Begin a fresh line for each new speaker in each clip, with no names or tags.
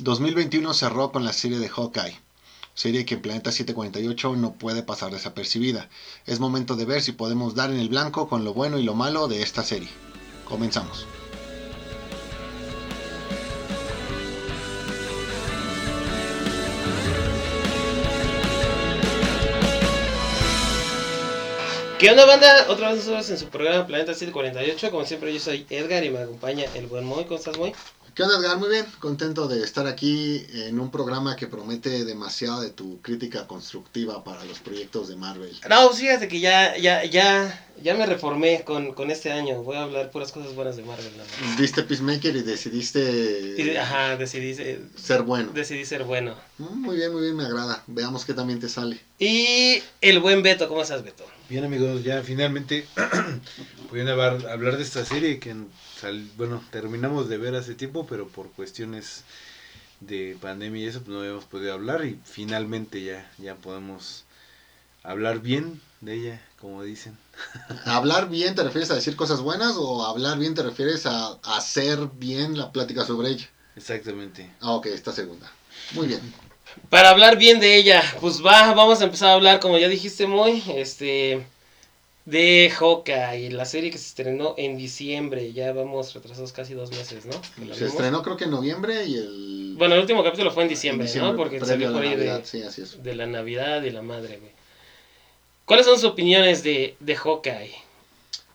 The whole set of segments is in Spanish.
2021 cerró con la serie de Hawkeye, serie que en Planeta 748 no puede pasar desapercibida. Es momento de ver si podemos dar en el blanco con lo bueno y lo malo de esta serie. Comenzamos.
¿Qué onda banda? Otra vez en su programa Planeta 748. Como siempre yo soy Edgar y me acompaña el buen Moy. ¿Cómo estás Moy?
¿Qué onda Edgar? Muy bien, contento de estar aquí en un programa que promete demasiado de tu crítica constructiva para los proyectos de Marvel.
No, fíjate que ya, ya, ya, ya me reformé con, con este año. Voy a hablar puras cosas buenas de Marvel. ¿no?
Viste Peacemaker y decidiste
Y, ajá, decidí, eh,
ser bueno.
decidí ser bueno.
Mm, Muy bien, muy bien, me agrada. Veamos qué también te sale.
Y el buen Beto, ¿cómo estás Beto?
Bien amigos, ya finalmente pudiendo hablar, hablar de esta serie que sal- bueno, terminamos de ver hace tiempo, pero por cuestiones de pandemia y eso pues no habíamos podido hablar y finalmente ya, ya podemos hablar bien de ella, como dicen.
¿Hablar bien te refieres a decir cosas buenas o hablar bien te refieres a hacer bien la plática sobre ella?
Exactamente.
Ah, ok, esta segunda. Muy bien.
Para hablar bien de ella, pues va, vamos a empezar a hablar, como ya dijiste Moy, este, de Hawkeye, la serie que se estrenó en diciembre. Ya vamos retrasados casi dos meses, ¿no?
Se
vimos.
estrenó creo que en noviembre y el...
Bueno, el último capítulo fue en diciembre,
en diciembre,
¿no? Porque salió por ahí
Navidad,
de,
Sí, así es.
de la Navidad y la madre, güey. ¿Cuáles son sus opiniones de, de Hawkeye?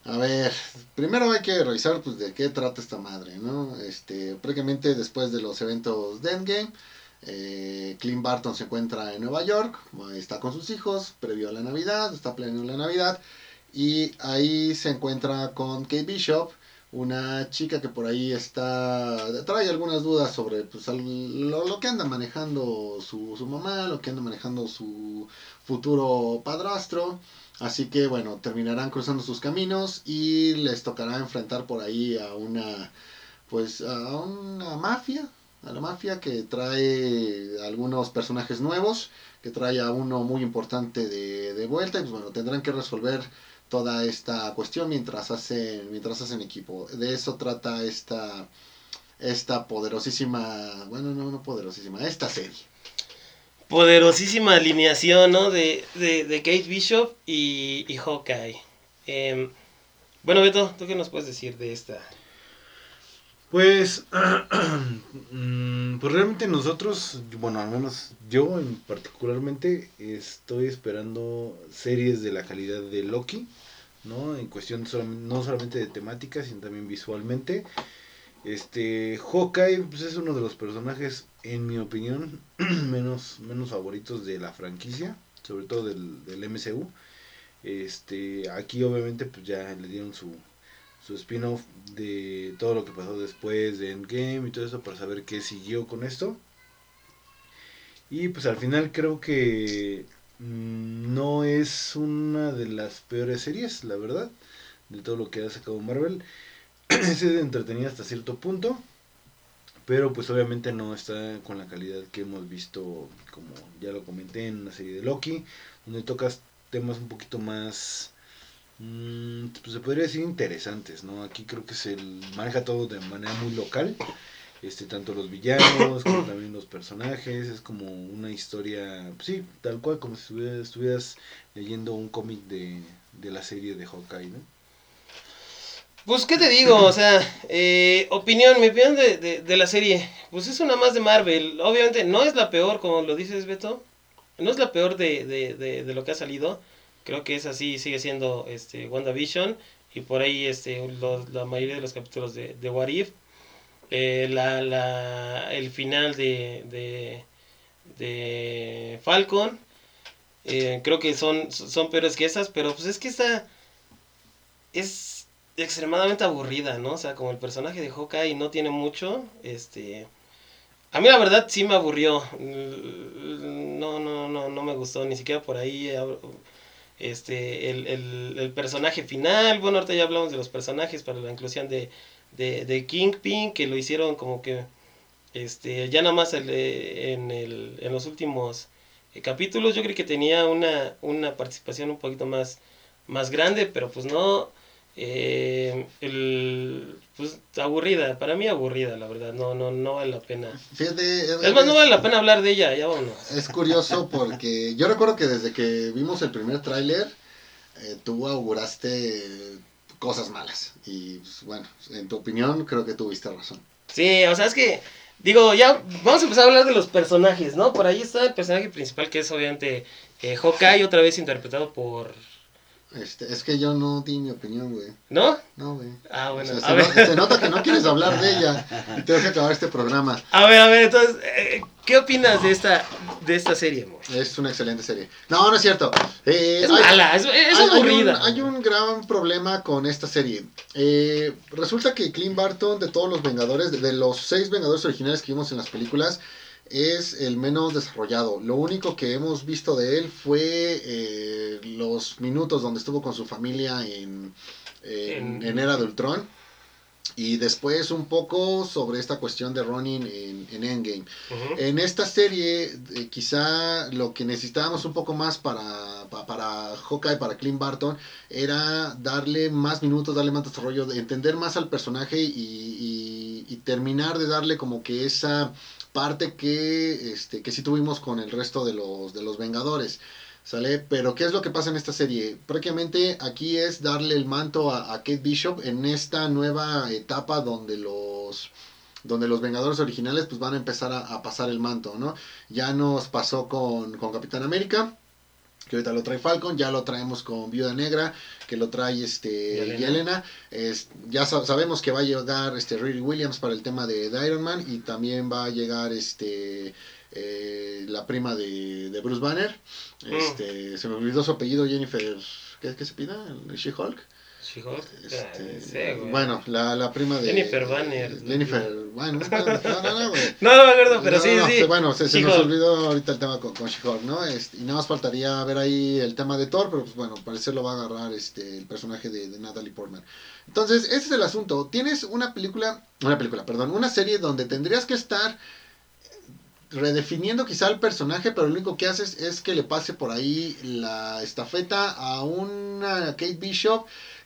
A ver, primero hay que revisar pues de qué trata esta madre, ¿no? Este, prácticamente después de los eventos de Endgame, eh, Clint Barton se encuentra en Nueva York, está con sus hijos, previo a la Navidad, está planeando la Navidad, y ahí se encuentra con Kate Bishop, una chica que por ahí está, trae algunas dudas sobre pues, lo, lo que anda manejando su, su mamá, lo que anda manejando su futuro padrastro. Así que bueno, terminarán cruzando sus caminos y les tocará enfrentar por ahí a una pues a una mafia, a la mafia que trae algunos personajes nuevos, que trae a uno muy importante de, de vuelta y pues bueno, tendrán que resolver toda esta cuestión mientras hacen mientras hacen equipo. De eso trata esta esta poderosísima, bueno, no no poderosísima, esta serie.
Poderosísima alineación, ¿no? De, de, de Kate Bishop y, y Hawkeye. Em, bueno, Beto, ¿tú qué nos puedes decir de esta?
Pues, mm, pues realmente nosotros, bueno, al menos yo en particularmente, estoy esperando series de la calidad de Loki, ¿no? En cuestión no solamente de temática, sino también visualmente. Este, Hawkeye, pues es uno de los personajes, en mi opinión, menos, menos favoritos de la franquicia, sobre todo del, del MCU. Este, aquí obviamente pues ya le dieron su, su spin-off de todo lo que pasó después de Endgame y todo eso para saber qué siguió con esto. Y pues al final creo que mm, no es una de las peores series, la verdad, de todo lo que ha sacado Marvel. es entretenida hasta cierto punto, pero pues obviamente no está con la calidad que hemos visto, como ya lo comenté en la serie de Loki, donde tocas temas un poquito más Mm, pues se podría decir interesantes, ¿no? Aquí creo que se maneja todo de manera muy local, este tanto los villanos como también los personajes, es como una historia, pues sí, tal cual como si estuvieras, estuvieras leyendo un cómic de, de la serie de Hawkeye, ¿no?
Pues, ¿qué te digo? O sea, eh, opinión, mi opinión de, de, de la serie. Pues es una más de Marvel. Obviamente no es la peor, como lo dices, Beto. No es la peor de, de lo que ha salido. Creo que es así, sigue siendo este WandaVision. Y por ahí este los- la mayoría de los capítulos de, de What. Eh, la, la, el final de, de, de Falcon. Eh, creo que son, son peores que esas, pero pues es que esta es extremadamente aburrida, ¿no? O sea, como el personaje de Hawkeye no tiene mucho, este... A mí la verdad sí me aburrió. No, no, no, no me gustó, ni siquiera por ahí. Este, el, el, el personaje final, bueno, ahorita ya hablamos de los personajes para la inclusión de, de, de Kingpin, que lo hicieron como que, este, ya nada más el, eh, en, en los últimos eh, capítulos, yo creo que tenía una, una participación un poquito más, más grande, pero pues no, Eh, el, pues aburrida, para mí aburrida, la verdad, no, no, no vale la pena.
Fíjate,
Es más, no vale la pena hablar de ella, ya vámonos.
Es curioso porque yo recuerdo que desde que vimos el primer tráiler, eh, tú auguraste cosas malas. Y pues, bueno, en tu opinión creo que tuviste razón.
Sí, o sea, es que, digo, ya vamos a empezar a hablar de los personajes, ¿no? Por ahí está el personaje principal que es obviamente eh, Hawkeye, otra vez interpretado por...
Este, es que yo no di mi opinión, güey.
¿No?
No, güey.
Ah,
O
bueno,
sea,
a
se,
ver.
no- se nota que no quieres hablar de ella y tengo que acabar este programa.
A ver, a ver, entonces, eh, ¿qué opinas de esta, de esta serie, amor?
Es una excelente serie. No, no es cierto. Eh,
Es
hay-
mala, es, es
hay- hay un-
aburrida.
Hay un, gran problema con esta serie. Eh, resulta que Clint Barton, de todos los Vengadores, de, de los seis Vengadores originales que vimos en las películas, es el menos desarrollado. Lo único que hemos visto de él fue eh, los minutos donde estuvo con su familia en, en, Era de Ultron. Y después un poco sobre esta cuestión de Ronin en, en Endgame. En esta serie, eh, quizá lo que necesitábamos un poco más para, pa- para Hawkeye, para Clint Barton, era darle más minutos, darle más desarrollo, de entender más al personaje y, y- y terminar de darle como que esa parte que, este, que sí tuvimos con el resto de los, de los Vengadores. ¿Sale? Pero ¿qué es lo que pasa en esta serie? Prácticamente aquí es darle el manto a, a Kate Bishop en esta nueva etapa donde los donde los Vengadores originales pues van a empezar a, a pasar el manto, ¿no? Ya nos pasó con, con Capitán América, que ahorita lo trae Falcon, ya lo traemos con Viuda Negra, que lo trae este
Yelena.
Yelena, Es- ya sa- sabemos que va a llegar este Riri Williams para el tema de, de Iron Man y también va a llegar este eh, la prima de, de Bruce Banner,
Mm.
este, se me olvidó su apellido Jennifer, ¿qué, qué se pida? ¿She-Hulk? Este,
güey.
bueno, la, la prima de
Jennifer Banner.
Jennifer, bueno, no, no, no, güey.
No, no me acuerdo, pero
No,
sí,
no,
sí.
Bueno, se, se nos olvidó ahorita el tema con, con She-Hulk, ¿no? Este, y nada más faltaría ver ahí el tema de Thor, pero pues bueno, parece lo va a agarrar este el personaje de, de Natalie Portman. Entonces, ese es el asunto. Tienes una película, una película, perdón, una serie donde tendrías que estar redefiniendo quizá el personaje, pero lo único que haces es que le pase por ahí la estafeta a una Kate Bishop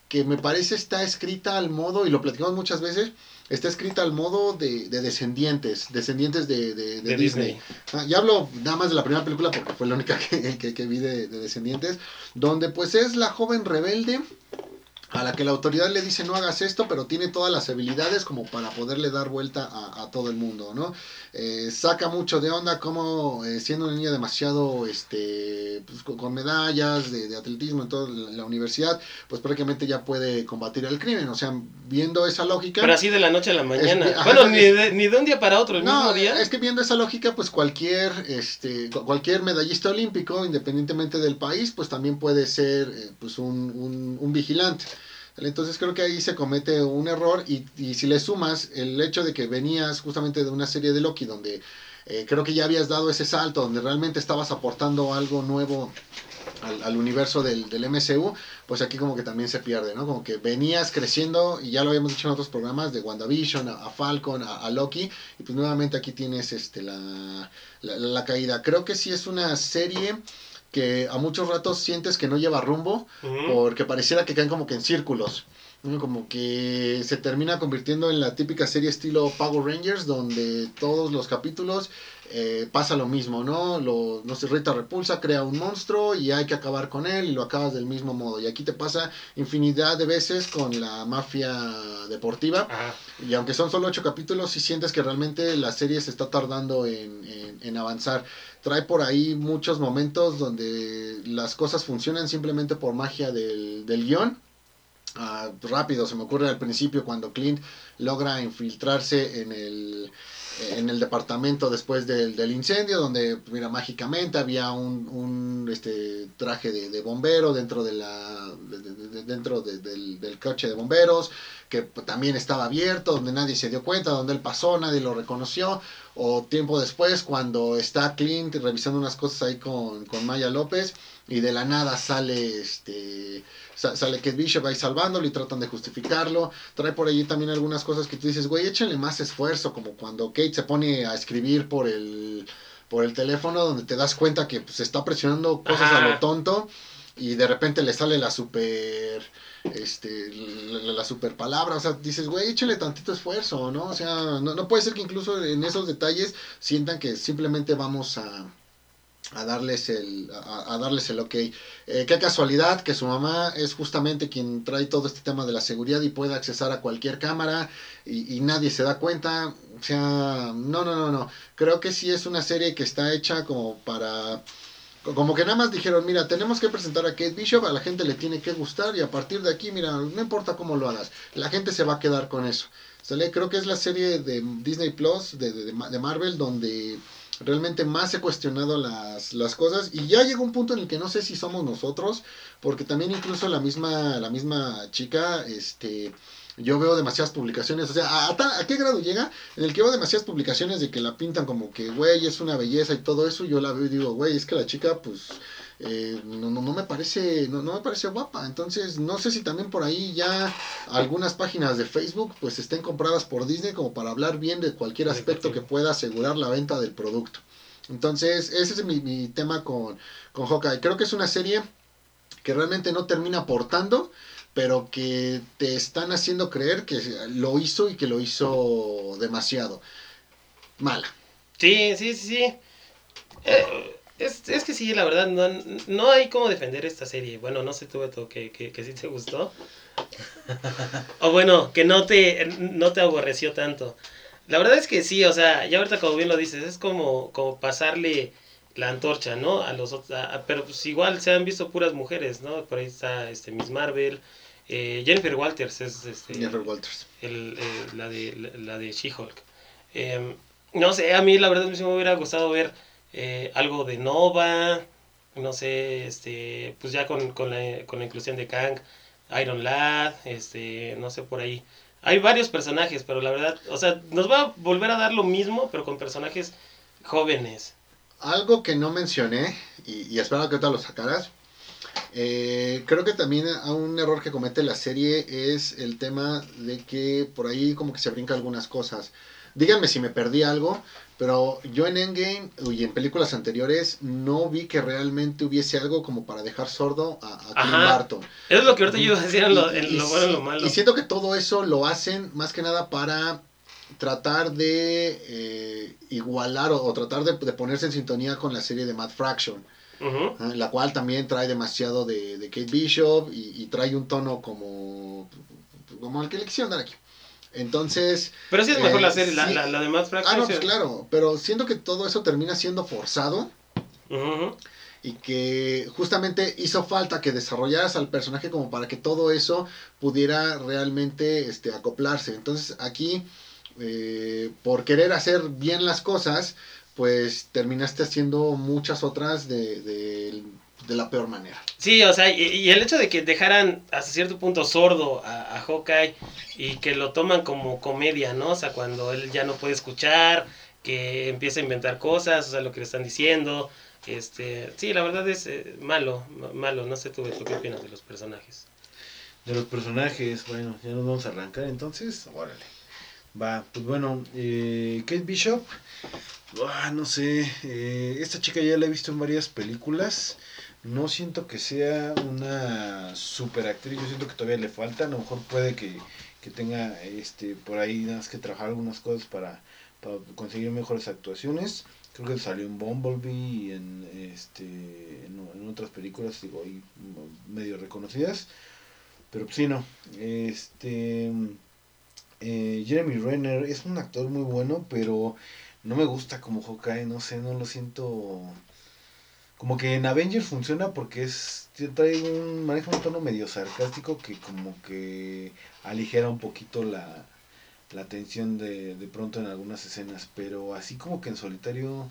que me parece está escrita al modo, y lo platicamos muchas veces, está escrita al modo de, de descendientes, descendientes de, de- Disney.
Disney.
Ah, ya hablo nada más de la primera película porque fue la única que, que- que vi de, de Descendientes, donde pues es la joven rebelde a la que la autoridad le dice no hagas esto, pero tiene todas las habilidades como para poderle dar vuelta a, a todo el mundo, ¿no? Eh, saca mucho de onda como eh, siendo una niña demasiado, este, pues, con, medallas de, de atletismo en toda la, la universidad, pues prácticamente ya puede combatir el crimen, o sea, viendo esa lógica...
Pero así de la noche a la mañana.
Es
bueno,
ajá,
ni
es-
de, ni de un día para otro, el mismo día.
es que viendo esa lógica, pues cualquier, este, cu- cualquier medallista olímpico, independientemente del país, pues también puede ser, eh, pues un, un, un vigilante. Entonces creo que ahí se comete un error y, y si le sumas el hecho de que venías justamente de una serie de Loki donde eh, creo que ya habías dado ese salto, donde realmente estabas aportando algo nuevo al, universo del, del MCU, pues aquí como que también se pierde, ¿no? Como que venías creciendo, y ya lo habíamos dicho en otros programas, de WandaVision, a, Falcon, a, a Loki, y pues nuevamente aquí tienes este la, la, la caída. Creo que sí es una serie que a muchos ratos sientes que no lleva rumbo, porque pareciera que caen como que en círculos. Como que se termina convirtiendo en la típica serie estilo Power Rangers, donde todos los capítulos eh, pasa lo mismo, ¿no? Lo, no sé, Rita repulsa, crea un monstruo y hay que acabar con él y lo acabas del mismo modo. Y aquí te pasa infinidad de veces con la mafia deportiva.
Ajá.
Y aunque son solo ocho capítulos, sí sientes que realmente la serie se está tardando en, en- en avanzar. Trae por ahí muchos momentos donde las cosas funcionan simplemente por magia del, del guion. Ah, rápido, se me ocurre al principio cuando Clint logra infiltrarse en el, en el departamento después del, del incendio, donde, pues, mira, mágicamente había un, un, este, traje de, de bombero dentro, de la, de- de- de- dentro de- del, del coche de bomberos, que también estaba abierto, donde nadie se dio cuenta, donde él pasó, nadie lo reconoció, o tiempo después cuando está Clint revisando unas cosas ahí con, con Maya López, y de la nada sale este sa- sale Kate Bishop ahí salvándolo y tratan de justificarlo. Trae por allí también algunas cosas que tú dices, güey, échenle más esfuerzo, como cuando Kate se pone a escribir por el por el teléfono donde te das cuenta que pues, está presionando cosas a lo tonto y de repente le sale la super este la, la super palabra, o sea, dices, güey, échale tantito esfuerzo, ¿no? O sea, no, no puede ser que incluso en esos detalles sientan que simplemente vamos a a darles el a, darles el ok. Eh, qué casualidad que su mamá es justamente quien trae todo este tema de la seguridad y puede accesar a cualquier cámara y, y nadie se da cuenta. O sea no no no no. Creo que sí es una serie que está hecha como para como que nada más dijeron, mira, tenemos que presentar a Kate Bishop, a la gente le tiene que gustar y a partir de aquí, mira, no importa cómo lo hagas, la gente se va a quedar con eso. ¿Sale? Creo que es la serie de Disney Plus, de, de, Marvel, donde realmente más he cuestionado las, las cosas y ya llegó un punto en el que no sé si somos nosotros, porque también incluso la misma, la misma chica, este yo veo demasiadas publicaciones, o sea, ¿a, a, a qué grado llega? En el que veo demasiadas publicaciones de que la pintan como que, güey, es una belleza y todo eso, yo la veo y digo, güey, es que la chica, pues, eh, no, no, no, me parece, no, no, me parece guapa, entonces, no sé si también por ahí ya algunas páginas de Facebook, pues, estén compradas por Disney como para hablar bien de cualquier aspecto que pueda asegurar la venta del producto. Entonces, ese es mi, mi tema con, con Hawkeye. Creo que es una serie que realmente no termina aportando, pero que te están haciendo creer que lo hizo y que lo hizo demasiado. Mala.
Sí, sí, sí, sí. Eh, es, es, que sí, la verdad, no, no hay cómo defender esta serie. Bueno, no sé tú, Beto, que, que, que sí te gustó. o bueno, que no te, no te aborreció tanto. La verdad es que sí, o sea, ya ahorita como bien lo dices, es como, como pasarle la antorcha, ¿no? A los otros, a, pero pues igual se han visto puras mujeres, ¿no? Por ahí está este Miss Marvel, eh, Jennifer Walters es este,
Jennifer Walters.
El, eh, la de, la, la de She-Hulk. Eh, no sé, a mí la verdad me hubiera gustado ver eh, algo de Nova, no sé, este, pues ya con, con, la, con la inclusión de Kang, Iron Lad, este, no sé por ahí. Hay varios personajes, pero la verdad, o sea, nos va a volver a dar lo mismo, pero con personajes jóvenes.
Algo que no mencioné, y, y espero que ahorita lo sacaras, eh, creo que también un error que comete la serie es el tema de que por ahí como que se brinca algunas cosas. Díganme si me perdí algo, pero yo en Endgame y en películas anteriores no vi que realmente hubiese algo como para dejar sordo a, a Clint Barton.
Es lo que ahorita yo iba a decir en lo, en lo bueno y lo malo.
Y siento que todo eso lo hacen más que nada para tratar de eh, igualar o, o tratar de, de, ponerse en sintonía con la serie de Mad Fraction. Uh -huh. La cual también trae demasiado de, de Kate Bishop y, y, trae un tono como, como el que le quisieron dar aquí. Entonces.
Pero sí es mejor eh, la serie, sí. la, la, la, de Mad Fraction.
Ah, no, pues claro. Pero siento que todo eso termina siendo forzado. Uh -huh. Y que justamente hizo falta que desarrollaras al personaje como para que todo eso pudiera realmente este, acoplarse. Entonces aquí, eh, por querer hacer bien las cosas, pues terminaste haciendo muchas otras de, de, de, la peor manera.
Sí, o sea, y, y, el hecho de que dejaran hasta cierto punto sordo a, a, Hawkeye y que lo toman como comedia, ¿no? O sea, cuando él ya no puede escuchar, que empieza a inventar cosas, o sea, lo que le están diciendo. Este, sí, la verdad es eh, malo, malo. No sé tú, ¿tú qué opinas de los personajes?
De los personajes, bueno, ya nos vamos a arrancar entonces. Órale. Va, pues bueno, eh, Kate Bishop, ah, no sé, eh, esta chica ya la he visto en varias películas, no siento que sea una super actriz, yo siento que todavía le falta, a lo mejor puede que, que tenga este por ahí nada más que trabajar algunas cosas para, para conseguir mejores actuaciones, creo que salió en Bumblebee y en, este, en, en otras películas, digo, ahí medio reconocidas, pero pues sí, no, este... Eh, Jeremy Renner es un actor muy bueno, pero no me gusta como Hawkeye, no sé, no lo siento. Como que en Avengers funciona porque es trae un maneja un tono medio sarcástico que como que aligera un poquito la, la tensión de, de pronto en algunas escenas, pero así como que en solitario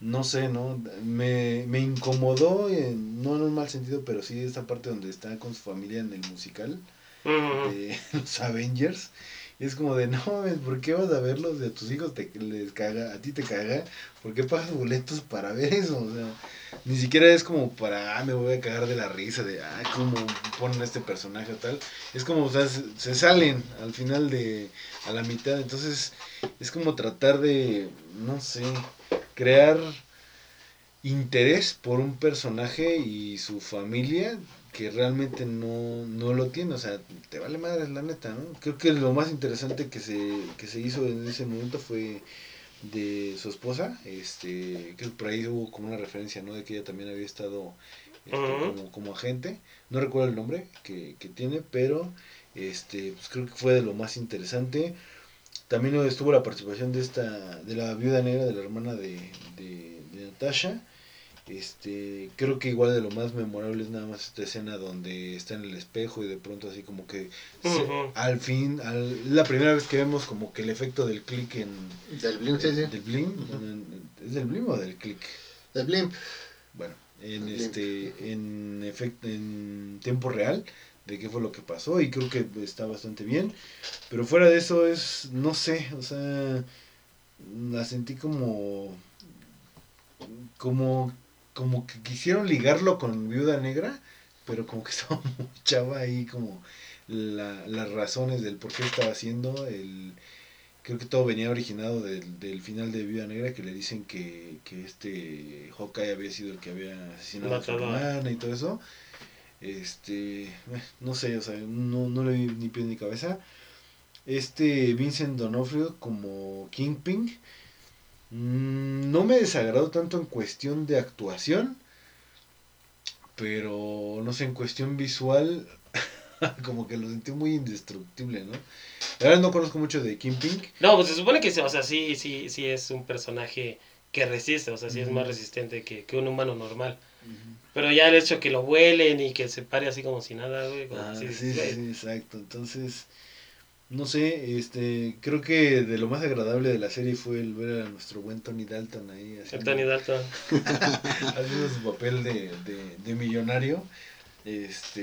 no sé, ¿no? Me, me incomodó, en, no en un mal sentido, pero sí esta parte donde está con su familia en el musical uh -huh. de los Avengers. Y es como de, no mames, ¿por qué vas a verlos? De tus hijos te, les caga, a ti te caga. ¿Por qué pagas boletos para ver eso? O sea, ni siquiera es como para, ah, me voy a cagar de la risa, de, ah, cómo ponen a este personaje o tal. Es como, o sea, se, se, salen al final de, a la mitad. Entonces, es como tratar de, no sé, crear interés por un personaje y su familia que realmente no, no lo tiene, o sea, te vale madre la neta, ¿no? Creo que lo más interesante que se, que se hizo en ese momento fue de su esposa, este, que por ahí hubo como una referencia, ¿no? De que ella también había estado este, como, como, agente, no recuerdo el nombre que, que tiene, pero este, pues creo que fue de lo más interesante. También estuvo la participación de esta, de la viuda negra, de la hermana de, de, de Natasha. Este, creo que igual de lo más memorable es nada más esta escena donde está en el espejo y de pronto así como que al fin, al, la primera vez que vemos como que el efecto del click en...
Del blimp, sí, sí.
Del blimp, ¿es del blimp o del click?
Del blimp.
Bueno, en este, en efecto, en tiempo real de qué fue lo que pasó y creo que está bastante bien. Pero fuera de eso es, no sé, o sea, la sentí como, como como que quisieron ligarlo con Viuda Negra, pero como que estaba muy chava ahí como la, las razones del por qué estaba haciendo el creo que todo venía originado del, del final de Viuda Negra que le dicen que, que este Hawkeye había sido el que había asesinado a su hermana y todo eso. Este eh, no sé o sea no, no le vi ni pie ni cabeza. Este Vincent Donofrio como Kingpin no me desagradó tanto en cuestión de actuación, pero no sé, en cuestión visual, como que lo sentí muy indestructible, ¿no? La verdad no conozco mucho de Kim Pink.
No, pues se supone que, o sea, sí, sí, sí es un personaje que resiste, o sea, sí es más resistente que, que un humano normal. Pero ya el hecho que lo vuelen y que se pare así como si nada, güey.
Ah, sí, sí, sí, exacto. Entonces, no sé, este, creo que de lo más agradable de la serie fue el ver a nuestro buen Tony Dalton ahí.
el Tony Dalton.
haciendo su papel de, de, millonario. Este,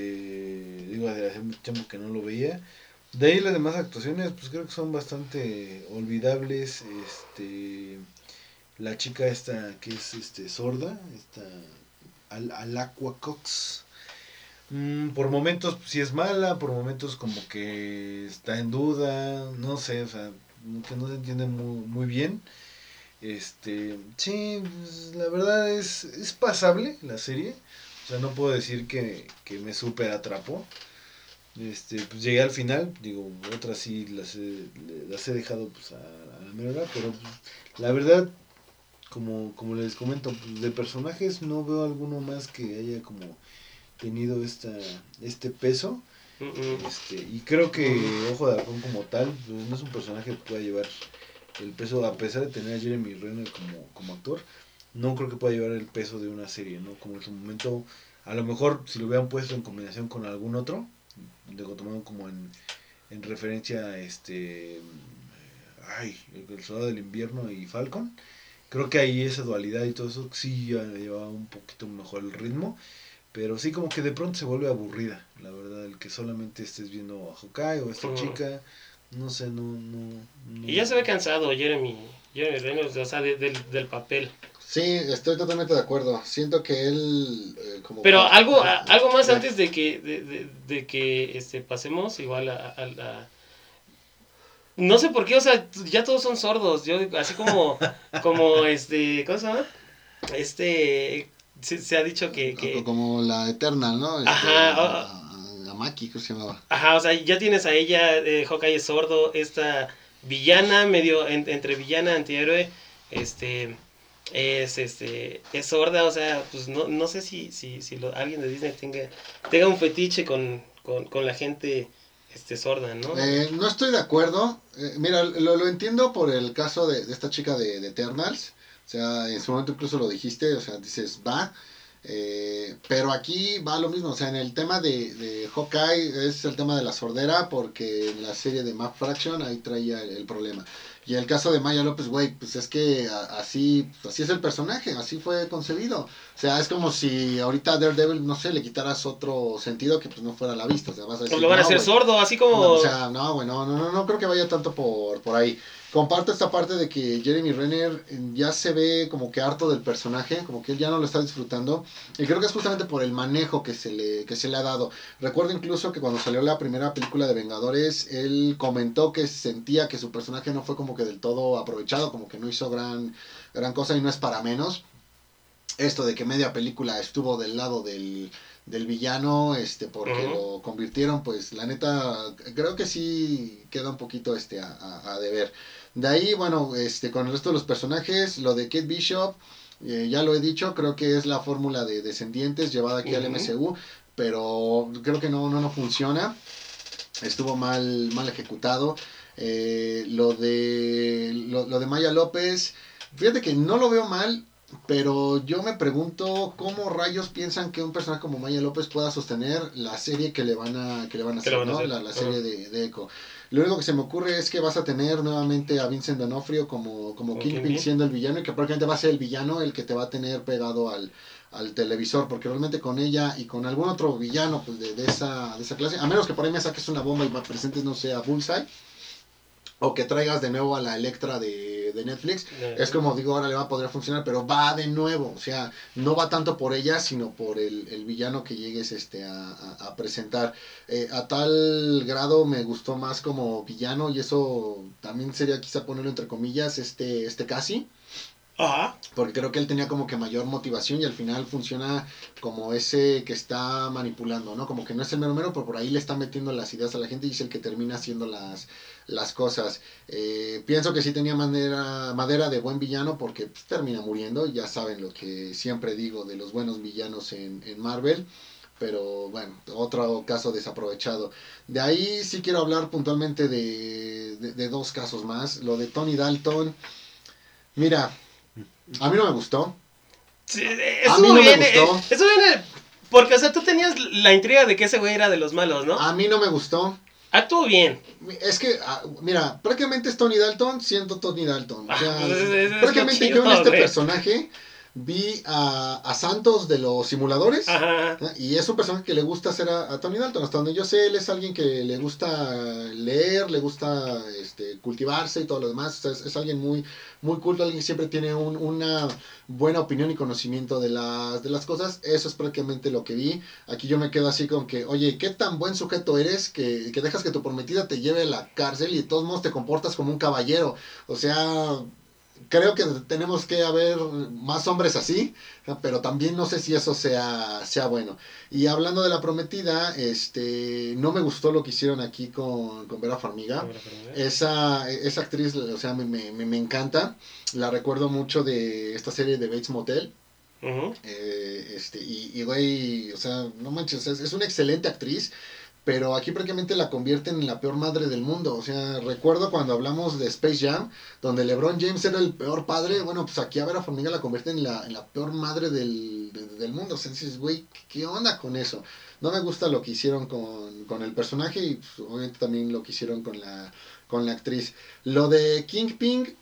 digo, hace mucho tiempo que no lo veía. De ahí las demás actuaciones, pues creo que son bastante olvidables. Este, la chica esta que es este sorda, esta Al Alacua Cox Mm, por momentos sí es mala, por momentos como que está en duda, no sé, o sea, que no se entiende muy, muy bien. Este, sí, pues, la verdad es, es pasable la serie. O sea, no puedo decir que, que me super atrapó. Este, pues llegué al final, digo, otras sí las he, las he dejado pues a, la mera pero pues, la verdad, como, como les comento, pues, de personajes no veo alguno más que haya como tenido esta, este peso. Este, y creo que Ojo de Halcón como tal, pues, no es un personaje que pueda llevar el peso, a pesar de tener a Jeremy Renner como, como actor, no creo que pueda llevar el peso de una serie, ¿no? Como en su momento, a lo mejor si lo hubieran puesto en combinación con algún otro, digo, tomando como en, en referencia a este, ay, el Soldado del Invierno y Falcon, creo que ahí esa dualidad y todo eso sí llevaba un poquito mejor el ritmo. Pero sí como que de pronto se vuelve aburrida, la verdad, el que solamente estés viendo a Hawkeye o a esta chica, no sé, no, no,
Y ya se ve cansado Jeremy, Jeremy Reynolds, o sea, del papel.
Sí, estoy totalmente de acuerdo. Siento que él eh, como
Pero algo algo más antes de que de, de, que este pasemos igual a, a, no sé por qué, o sea, ya todos son sordos. Yo así como como este, ¿cómo se llama? Este se, ha dicho que, que,
Como la eterna, ¿no? Este,
Ajá.
La, Maki, ¿cómo se llamaba?
Ajá, o sea, ya tienes a ella, eh, Hawkeye es sordo, esta villana, medio entre villana, antihéroe, este es este es sorda, o sea, pues no, no sé si, si, si lo, alguien de Disney tenga, tenga un fetiche con, con, con la gente este sorda, ¿no?
Eh, no estoy de acuerdo. Eh, mira, lo, lo, entiendo por el caso de, de esta chica de, de Eternals. O sea, en su momento incluso lo dijiste, o sea, dices, va. Eh, pero aquí va lo mismo, o sea, en el tema de, de Hawkeye es el tema de la sordera, porque en la serie de Map Fraction ahí traía el, problema. Y el caso de Maya López, güey, pues es que así, así es el personaje, así fue concebido. O sea, es como si ahorita a Daredevil, no sé, le quitaras otro sentido que pues no fuera la vista. O sea, vas a decir,
pues lo van a hacer sordo, así como...
o sea, no, güey, no, no, no, no creo que vaya tanto por, por ahí comparto esta parte de que Jeremy Renner ya se ve como que harto del personaje, como que él ya no lo está disfrutando. Y creo que es justamente por el manejo que se le, que se le ha dado. Recuerdo incluso que cuando salió la primera película de Vengadores, él comentó que sentía que su personaje no fue como que del todo aprovechado, como que no hizo gran, gran cosa y no es para menos. esto de que media película estuvo del lado del, del villano, este, porque lo convirtieron, pues la neta, creo que sí queda un poquito este a, a- a deber. De ahí, bueno, este, con el resto de los personajes, lo de Kate Bishop, eh, ya lo he dicho, creo que es la fórmula de descendientes llevada aquí al. MCU, pero creo que no, no, no funciona. Estuvo mal, mal ejecutado. Eh, lo de lo, lo de Maya López, fíjate que no lo veo mal, pero yo me pregunto cómo rayos piensan que un personaje como Maya López pueda sostener la serie que le van a que le van a hacer,
le van a
¿no? La, serie de, de Echo. Lo único que se me ocurre es que vas a tener nuevamente a Vincent D'Onofrio como, como Kingpin siendo el villano y que prácticamente va a ser el villano el que te va a tener pegado al, al televisor, porque realmente con ella y con algún otro villano pues, de, de esa, de esa clase, a menos que por ahí me saques una bomba y me presentes, no sé, a Bullseye, o que traigas de nuevo a la Electra de, de Netflix, es como digo, ahora le va a poder funcionar, pero va de nuevo, o sea, no va tanto por ella, sino por el, el villano que llegues este, a, a- a presentar. Eh, a tal grado me gustó más como villano, y eso también sería quizá ponerlo entre comillas, este, este casi
Ajá.
porque creo que él tenía como que mayor motivación y al final funciona como ese que está manipulando, ¿no? Como que no es el mero mero, pero por ahí le está metiendo las ideas a la gente y es el que termina haciendo las, las cosas. Eh, pienso que sí tenía madera, madera de buen villano porque pues, termina muriendo, ya saben lo que siempre digo de los buenos villanos en, en Marvel. Pero bueno, otro caso desaprovechado. De ahí sí quiero hablar puntualmente de, de- de dos casos más. Lo de Tony Dalton. Mira, a mí no me gustó.
Sí,
A
eso
mí no me
viene,
gustó.
eh, eso viene porque, o sea, tú tenías la intriga de que ese güey era de los malos, ¿no?
A mí no me gustó.
Actuó bien.
Es que, ah, mira, prácticamente es Tony Dalton siendo Tony Dalton. O sea,
Ah, pues, es- es- es
prácticamente yo en este personaje vi a, a Santos de los simuladores. Y es un personaje que le gusta hacer a, a Tony Dalton. Hasta donde yo sé, él es alguien que le gusta leer, le gusta este, cultivarse y todo lo demás. O sea, es, es alguien muy, muy culto, alguien que siempre tiene un- una buena opinión y conocimiento de las, de las cosas. Eso es prácticamente lo que vi. Aquí yo me quedo así con que, oye, ¿qué tan buen sujeto eres que, que dejas que tu prometida te lleve a la cárcel y de todos modos te comportas como un caballero? O sea... Creo que tenemos que haber más hombres así, pero también no sé si eso sea, sea bueno. Y hablando de la prometida, este no me gustó lo que hicieron aquí con, con Vera Farmiga. Esa, esa actriz, o sea, me, me, me- encanta. La recuerdo mucho de esta serie de Bates Motel. Eh, este, y, y, güey, o sea, no manches, es, es una excelente actriz, pero aquí prácticamente la convierten en la peor madre del mundo. O sea, recuerdo cuando hablamos de Space Jam, donde LeBron James era el peor padre, bueno, pues aquí a Vera Farmiga la convierten en la, en la peor madre del, de- del mundo. O sea, dices, güey, ¿qué, qué onda con eso? No me gusta lo que hicieron con, con el personaje y pues, obviamente también lo que hicieron con la, con la actriz. Lo de Kingpin,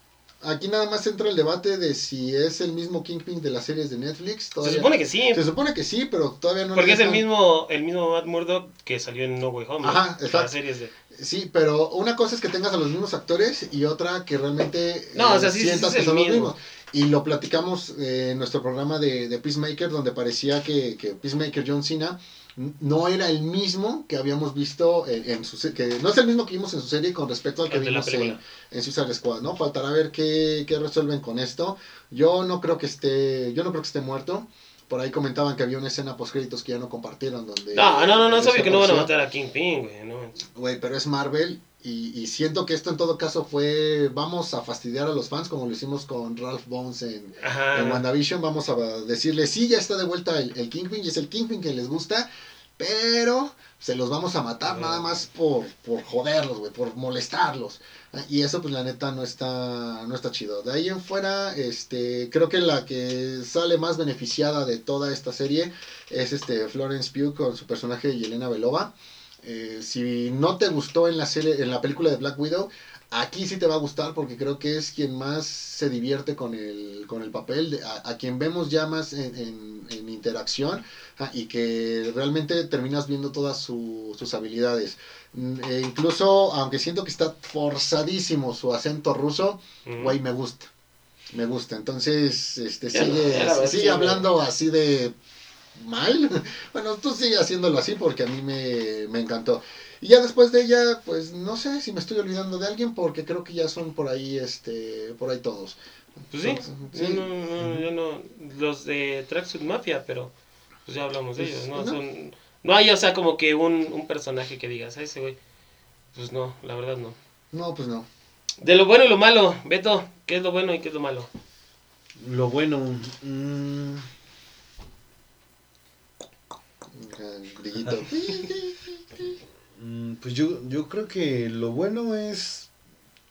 aquí nada más entra el debate de si es el mismo Kingpin de las series de Netflix.
Se supone que sí.
se supone que sí, pero todavía no
Porque es el mismo, el mismo Matt Murdock que salió en No Way Home. ¿no?
Ajá,
Las
exacto.
series de...
Sí, pero una cosa es que tengas a los mismos actores y otra que realmente eh,
No, o sea, sí,
sientas
sí
que son los
mismo.
mismos. Y lo platicamos eh, en nuestro programa de, de Peacemaker, donde parecía que, que Peacemaker John Cena no era el mismo que habíamos visto en, en su que no es el mismo que vimos en su serie con respecto al que vimos en, en Suicide Squad, ¿no? Faltará ver qué, qué resuelven con esto. Yo no creo que esté, yo no creo que esté muerto. Por ahí comentaban que había una escena post créditos que ya no compartieron donde
No, no, no, no, obvio que no van a matar a Kingpin, güey. No.
Güey, pero es Marvel y, y siento que esto en todo caso fue vamos a fastidiar a los fans como lo hicimos con Ralph Bones en, en WandaVision. Vamos a decirle, sí, ya está de vuelta el, el Kingpin y es el Kingpin que les gusta, pero se los vamos a matar
Ah.
nada más por, por joderlos, güey, por molestarlos. Y eso pues la neta no está, no está chido. De ahí en fuera, este, creo que la que sale más beneficiada de toda esta serie es este Florence Pugh con su personaje Yelena Belova. Eh, si no te gustó en la serie, en la película de Black Widow, aquí sí te va a gustar porque creo que es quien más se divierte con el, con el papel, de- a, a quien vemos ya más en, en- en interacción ah, y que realmente terminas viendo todas su- sus habilidades. Mm, e incluso, aunque siento que está forzadísimo su acento ruso,
Ujú.
güey, me gusta. Me gusta. Entonces, este,
Ya
sigue,
no,
sigue hablando así de mal. bueno, tú sigue haciéndolo así porque a mí me, me encantó. Y ya después de ella, pues no sé si me estoy olvidando de alguien porque creo que ya son por ahí, este, por ahí todos.
Pues sí,
Son-
yo no, no, yo no, los de Tracksuit Mafia, pero pues ya hablamos de
Pues,
ellos, ¿no?
¿no?
Son, no hay, o sea, como que un, un personaje que digas, a ese güey, pues no, la verdad no.
No, pues no.
De lo bueno y lo malo, Beto, ¿qué es lo bueno y qué es lo malo?
Lo bueno. Mm, Pues yo, yo creo que lo bueno es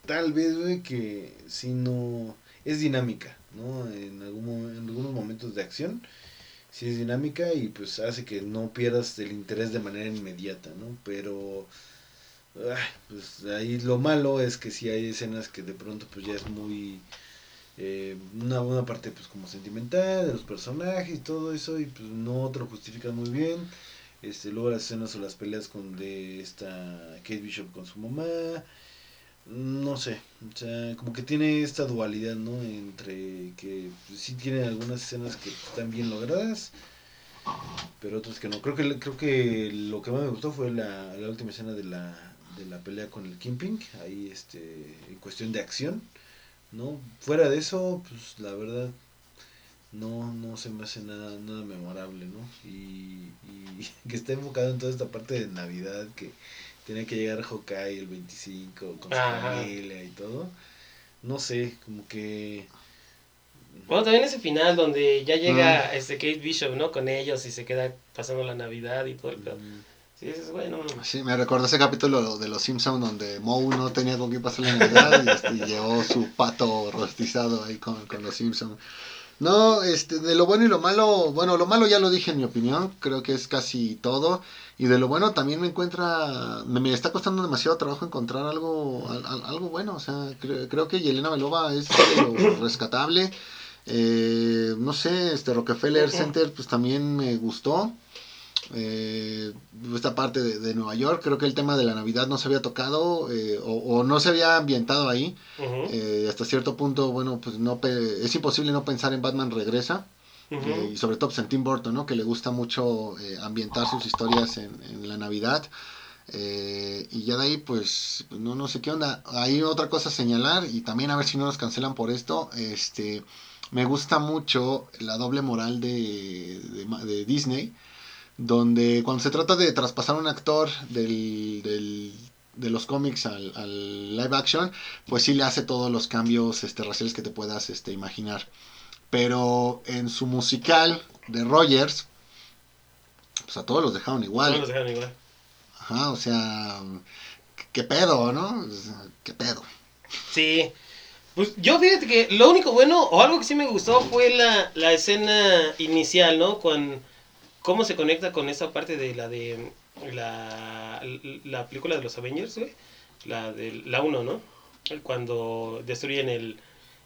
tal vez, güey, que si no es dinámica, ¿no? En, algún, en algunos momentos de acción, si es dinámica y pues hace que no pierdas el interés de manera inmediata, ¿no? Pero, pues ahí lo malo es que si hay escenas que de pronto pues ya es muy... eh, una, una parte pues como sentimental de los personajes y todo eso y pues no te lo justifican muy bien este, luego las escenas o las peleas con de esta Kate Bishop con su mamá. No sé, o sea, como que tiene esta dualidad, ¿no? Entre que pues, sí tiene algunas escenas que están bien logradas, pero otras que no. Creo que creo que lo que más me gustó fue la, la última escena de la, de la pelea con el Kingpin, ahí este, en cuestión de acción, ¿no? Fuera de eso, pues la verdad no, no se me hace nada, nada memorable, ¿no? Y, y que está enfocado en toda esta parte de Navidad, que tenía que llegar Hawkeye el 25 con su
Ajá.
familia y todo. No sé, como que...
Bueno, también ese final donde ya llega
Ah.
este Kate Bishop, ¿no? Con ellos y se queda pasando la Navidad y todo el
mm,
Sí, dices,
Sí, me recuerda ese capítulo de Los Simpsons donde Moe no tenía con quién pasar la Navidad y, este, y llevó su pato rostizado ahí con, con Los Simpsons. No, este, de lo bueno y lo malo, bueno, lo malo ya lo dije en mi opinión, creo que es casi todo. Y de lo bueno también me encuentra, me, me está costando demasiado trabajo encontrar algo, al- al- algo bueno. O sea, cre- creo que Yelena Belova es lo rescatable. Eh, no sé, este Rockefeller Center pues también me gustó. Eh, esta parte de, de Nueva York, creo que el tema de la Navidad no se había tocado eh, o, o no se había ambientado ahí. Eh, hasta cierto punto, bueno, pues no es imposible no pensar en Batman Regresa. y sobre todo pues, en Tim Burton, ¿no? Que le gusta mucho ambientar sus historias en, en la Navidad. Y ya de ahí, pues, no, no sé qué onda. Hay otra cosa a señalar y también a ver si no nos cancelan por esto. Este, me gusta mucho la doble moral de, de Disney, donde cuando se trata de traspasar un actor del, del- de los cómics al, al live action, pues sí le hace todos los cambios este, raciales que te puedas este, imaginar. Pero en su musical de Rogers, pues a todos los dejaron igual.
Todos los dejaron igual.
Ajá, o sea, qué pedo, ¿no? Qué pedo.
Sí. Pues yo fíjate que lo único bueno, o algo que sí me gustó, fue la, la escena inicial, ¿no? Con cómo se conecta con esa parte de la de la, la película de los Avengers, güey. La de la 1, ¿no? Cuando destruyen el,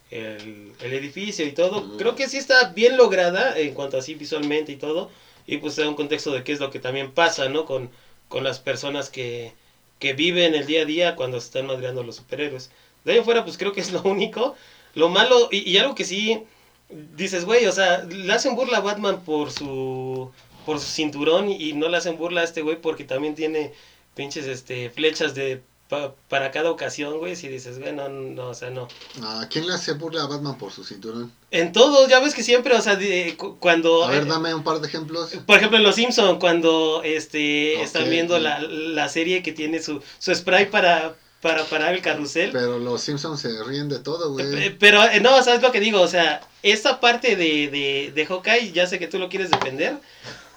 el, el edificio y todo.
Mm.
Creo que sí está bien lograda en cuanto así visualmente y todo. Y pues da un contexto de qué es lo que también pasa, ¿no? Con, con las personas que, que viven el día a día cuando se están madreando los superhéroes. De ahí en fuera, pues creo que es lo único. Lo malo, y, y algo que sí dices, güey, o sea, le hacen burla a Batman por su por su cinturón y no le hacen burla a este güey porque también tiene pinches este flechas de pa- para cada ocasión, güey, si dices, güey, no, no, o sea, no.
¿A quién le hace burla a Batman por su cinturón?
En todo, ya ves que siempre, o sea, de- cu- cuando
A ver,
eh,
dame un par de ejemplos.
por ejemplo, en Los Simpson cuando este están viendo la, la serie que tiene su, su spray para para parar el carrusel.
Pero los Simpsons se ríen de todo,
Eh,
güey.
Pero eh, no, ¿sabes lo que digo? O sea, esa parte de, de, de Hawkeye, ya sé que tú lo quieres defender,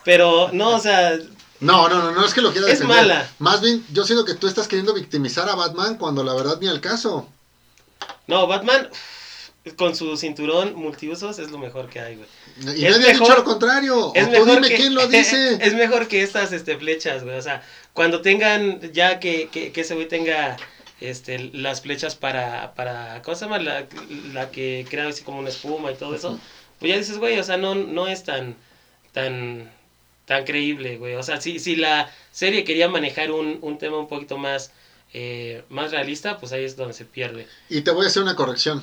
pero no, o sea,
No, no, no, no es que lo quiera
Es
defender.
mala.
Más bien, yo siento que tú estás queriendo victimizar a Batman cuando la verdad ni al caso.
no, Batman con su cinturón multiusos es lo mejor que hay, güey.
Y
Es
nadie ha
mejor-
dicho lo contrario.
Es
o tú
mejor
dime
que,
quién lo dice.
es mejor que estas este, flechas, güey. O sea, cuando tengan ya que, que, que ese güey tenga este, las flechas para, para, ¿cómo se llama? La, la que crea así como una espuma y todo eso. Pues ya dices, güey, o sea, no, no es tan, tan, tan creíble, güey. O sea, si, si la serie quería manejar un, un tema un poquito más, eh, más realista, pues ahí es donde se pierde.
Y te voy a hacer una corrección.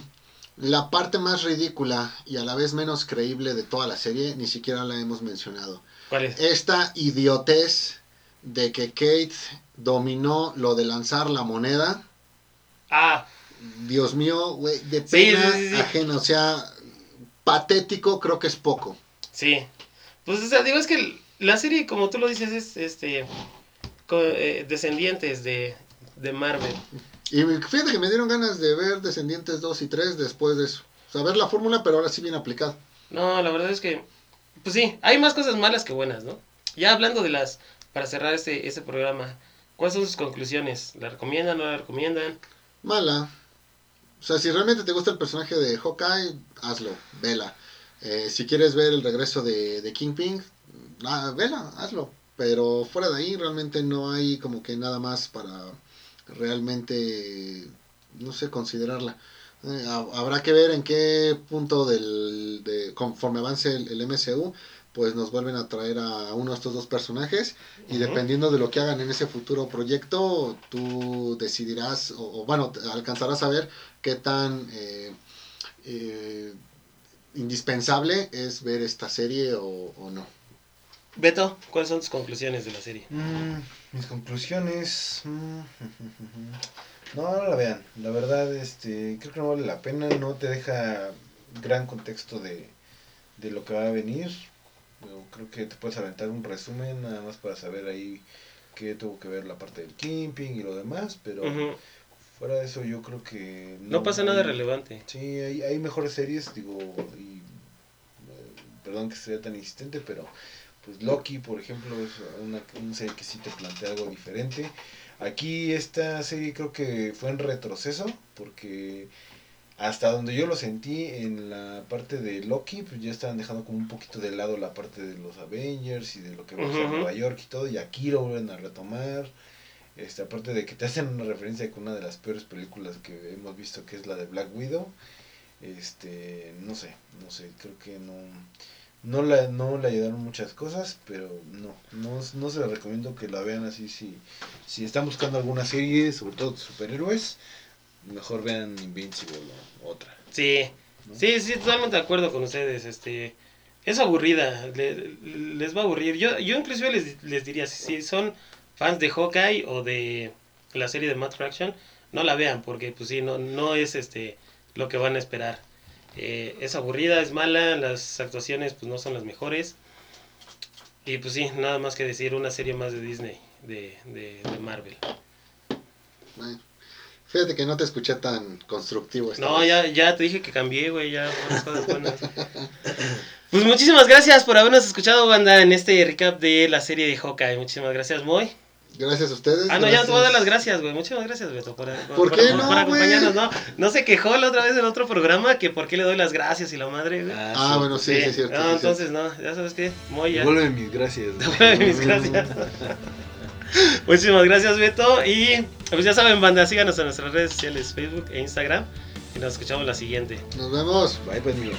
La parte más ridícula y a la vez menos creíble de toda la serie ni siquiera la hemos mencionado.
¿Cuál es?
Esta idiotez de que Kate dominó lo de lanzar la moneda.
Ah,
Dios mío, güey, de
Sí,
pena
sí, sí, sí.
ajena, o sea, patético creo que es poco.
sí. Pues, o sea, digo, es que la serie, como tú lo dices, es este. co- eh, descendientes de, de Marvel.
Y fíjate que me dieron ganas de ver Descendientes 2 y 3 después de eso. O sea, ver la fórmula, pero ahora sí bien aplicada.
No, la verdad es que. Pues sí, hay más cosas malas que buenas, ¿no? Ya hablando de las. Para cerrar este, este programa, ¿cuáles son sus conclusiones? ¿La recomiendan o no la recomiendan?
Mala. O sea, si realmente te gusta el personaje de Hawkeye, hazlo, vela. Eh, si quieres ver el regreso de, de Kingpin, ah, vela, hazlo. Pero fuera de ahí realmente no hay como que nada más para realmente, no sé, considerarla. Eh, ha- habrá que ver en qué punto del, de, conforme avance el, el MCU, pues nos vuelven a traer a uno de estos dos personajes y dependiendo de lo que hagan en ese futuro proyecto, tú decidirás, o, o, bueno, alcanzarás a ver qué tan eh, eh, indispensable es ver esta serie o, o no.
Beto, ¿cuáles son tus conclusiones de la serie?
Mm, mis conclusiones. mm, No, no la vean. La verdad, este, creo que no vale la pena. No te deja gran contexto de, de lo que va a venir. Yo creo que te puedes aventar un resumen nada más para saber ahí qué tuvo que ver la parte del camping y lo demás. Pero fuera de eso, yo creo que.
No pasa nada
hay-
relevante.
Sí, hay, hay mejores series, digo, y, eh, perdón que sea tan insistente, pero pues Loki, por ejemplo, es una, una serie que sí te plantea algo diferente. Aquí esta serie creo que fue en retroceso, porque hasta donde yo lo sentí en la parte de Loki, pues ya estaban dejando como un poquito de lado la parte de los Avengers y de lo que va a ser. Nueva York y todo, y aquí lo vuelven a retomar. Este, aparte de que te hacen una referencia con una de las peores películas que hemos visto, que es la de Black Widow. Este, no sé, no sé, creo que no, no, la, no le ayudaron muchas cosas, pero no, no, no se les recomiendo que la vean así. Si, si están buscando alguna serie, sobre todo de superhéroes, mejor vean Invincible o otra.
Sí,
¿no?
sí, sí, totalmente de acuerdo con ustedes. Este, es aburrida, le- les va a aburrir. Yo, yo inclusive les, les diría, si son fans de Hawkeye o de la serie de Matt Fraction, no la vean porque pues sí, no, no es este lo que van a esperar. Eh, es aburrida, es mala, las actuaciones pues no son las mejores. Y pues sí, nada más que decir, una serie más de Disney, de, de, de Marvel.
Bueno, fíjate que no te escuché tan constructivo. esta
No,
vez.
ya, ya te dije que cambié, güey, ya cosas buenas. Pues muchísimas gracias por habernos escuchado, banda, en este recap de la serie de Hawkeye. Muchísimas gracias, Moy.
Gracias a ustedes.
Ah, no, ya no te voy a dar las
gracias.
gracias, güey. Muchísimas gracias, Beto, por,
¿Por qué no,
por acompañarnos? ¿no? No se quejó la otra vez en otro programa que por qué le doy las gracias y la madre, güey.
Ah, bueno, sí, sí, es cierto.
No,
sí, es
entonces no, ya sabes qué, Moy ya.
Devuelven mis gracias.
Devuelve mis gracias. Muchísimas gracias, Beto. Y pues ya saben, banda, síganos en nuestras redes sociales, Facebook e Instagram. Y nos escuchamos la siguiente.
Nos vemos.
Bye, pues, mío.